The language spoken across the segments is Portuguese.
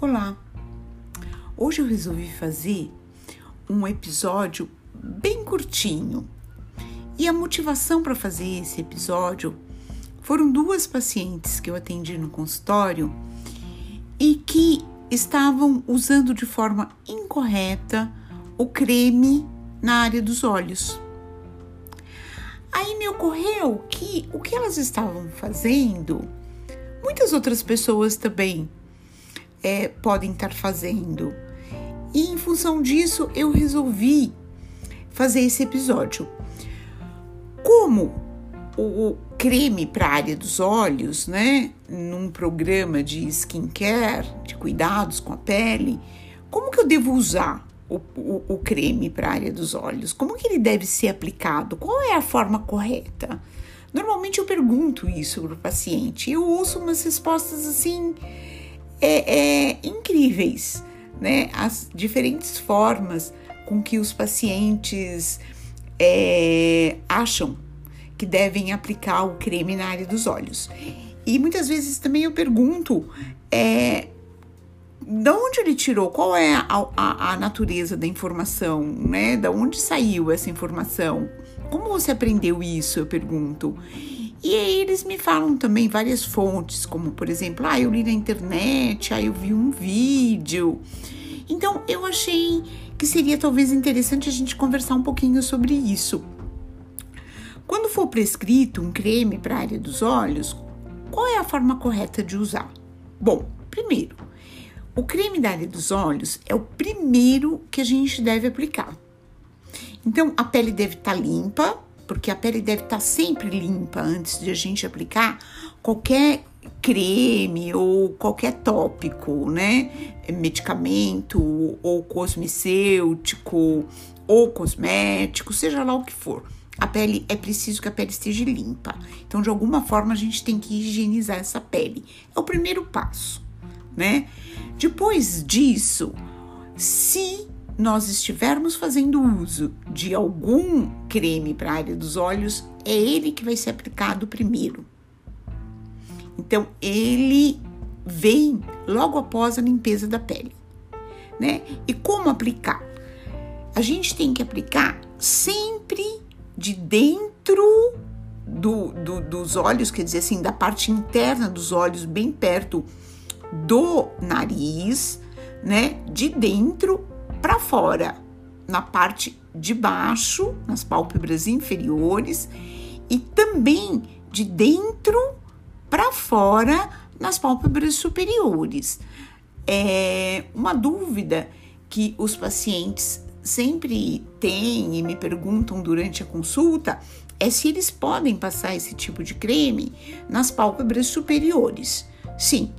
Olá! Hoje eu resolvi fazer um episódio bem curtinho. E a motivação para fazer esse episódio foram duas pacientes que eu atendi no consultório e que estavam usando de forma incorreta o creme na área dos olhos. Aí me ocorreu que o que elas estavam fazendo, muitas outras pessoas também é, podem estar fazendo. E em função disso, eu resolvi fazer esse episódio. Como o creme para a área dos olhos, né, num programa de skincare, de cuidados com a pele, como que eu devo usar o, o, o creme para a área dos olhos? Como que ele deve ser aplicado? Qual é a forma correta? Normalmente eu pergunto isso para o paciente eu ouço umas respostas assim é, é, incríveis, né? As diferentes formas com que os pacientes é, acham que devem aplicar o creme na área dos olhos. E muitas vezes também eu pergunto é, de onde ele tirou, qual é a, a, a, natureza da informação, né? Da onde saiu essa informação? Como você aprendeu isso? Eu pergunto. E aí eles me falam também várias fontes, como por exemplo, ah, eu li na internet, ah, eu vi um vídeo. Então eu achei que seria talvez interessante a gente conversar um pouquinho sobre isso. Quando for prescrito um creme para a área dos olhos, qual é a forma correta de usar? Bom, primeiro, o creme da área dos olhos é o primeiro que a gente deve aplicar. Então a pele deve estar tá limpa, porque a pele deve estar tá sempre limpa antes de a gente aplicar qualquer creme ou qualquer tópico, né? Medicamento ou cosmecêutico ou cosmético, seja lá o que for. A pele é preciso que a pele esteja limpa. Então, de alguma forma, a gente tem que higienizar essa pele. É o primeiro passo, né? Depois disso, se nós estivermos fazendo uso de algum creme para a área dos olhos, é ele que vai ser aplicado primeiro. Então, ele vem logo após a limpeza da pele, né? E como aplicar? A gente tem que aplicar sempre de dentro do, do, dos olhos, quer dizer assim, da parte interna dos olhos, bem perto do nariz, né? De dentro para fora, na parte de baixo, nas pálpebras inferiores, e também de dentro para fora, nas pálpebras superiores. É uma dúvida que os pacientes sempre têm e me perguntam durante a consulta é se eles podem passar esse tipo de creme nas pálpebras superiores. Sim,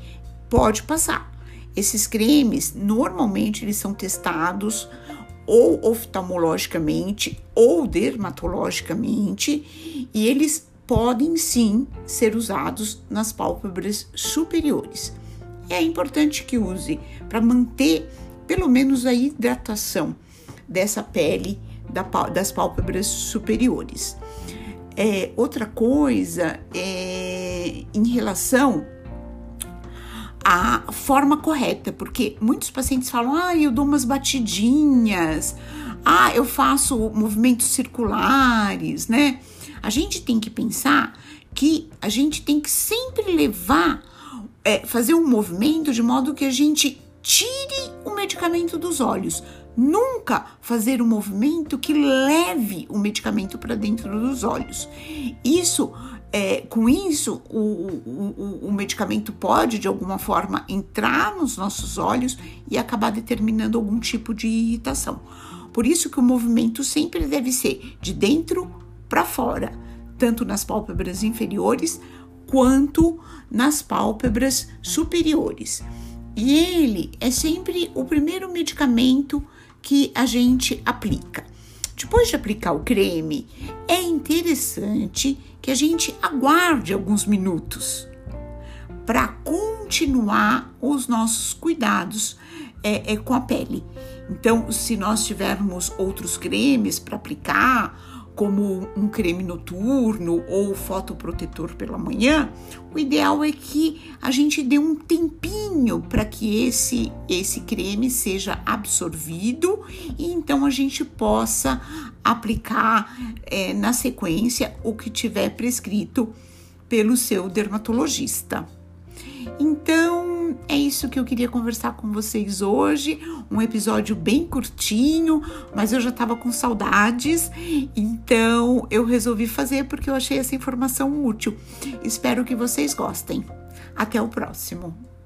pode passar. Esses cremes, normalmente, eles são testados ou oftalmologicamente ou dermatologicamente e eles podem sim ser usados nas pálpebras superiores. É importante que use para manter pelo menos a hidratação dessa pele das pálpebras superiores. É, outra coisa é em relação a forma correta, porque muitos pacientes falam: ah, eu dou umas batidinhas, ah, eu faço movimentos circulares, né? A gente tem que pensar que a gente tem que sempre levar, é, fazer um movimento de modo que a gente tire o medicamento dos olhos. Nunca fazer um movimento que leve o medicamento para dentro dos olhos. Isso é, com isso, o, o, o, medicamento pode, de alguma forma, entrar nos nossos olhos e acabar determinando algum tipo de irritação. Por isso que o movimento sempre deve ser de dentro para fora, tanto nas pálpebras inferiores quanto nas pálpebras superiores. E ele é sempre o primeiro medicamento que a gente aplica. Depois de aplicar o creme, é interessante que a gente aguarde alguns minutos para continuar os nossos cuidados é, é, com a pele. Então, se nós tivermos outros cremes para aplicar, como um creme noturno ou fotoprotetor pela manhã, o ideal é que a gente dê um tempinho para que esse, esse creme seja absorvido e então a gente possa aplicar é, na sequência o que tiver prescrito pelo seu dermatologista. Então, é isso que eu queria conversar com vocês hoje. Um episódio bem curtinho, mas eu já estava com saudades, então eu resolvi fazer porque eu achei essa informação útil. Espero que vocês gostem. Até o próximo.